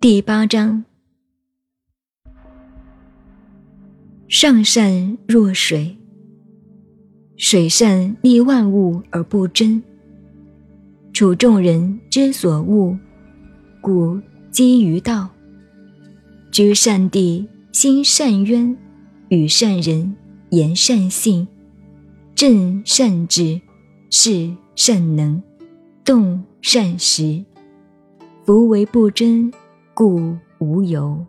第八章，上善若水。水善利万物而不争，处众人之所恶，故皆于道。居善地，心善渊，与善人言善信，正善治，事善能。动。善食。夫为不争。故无尤。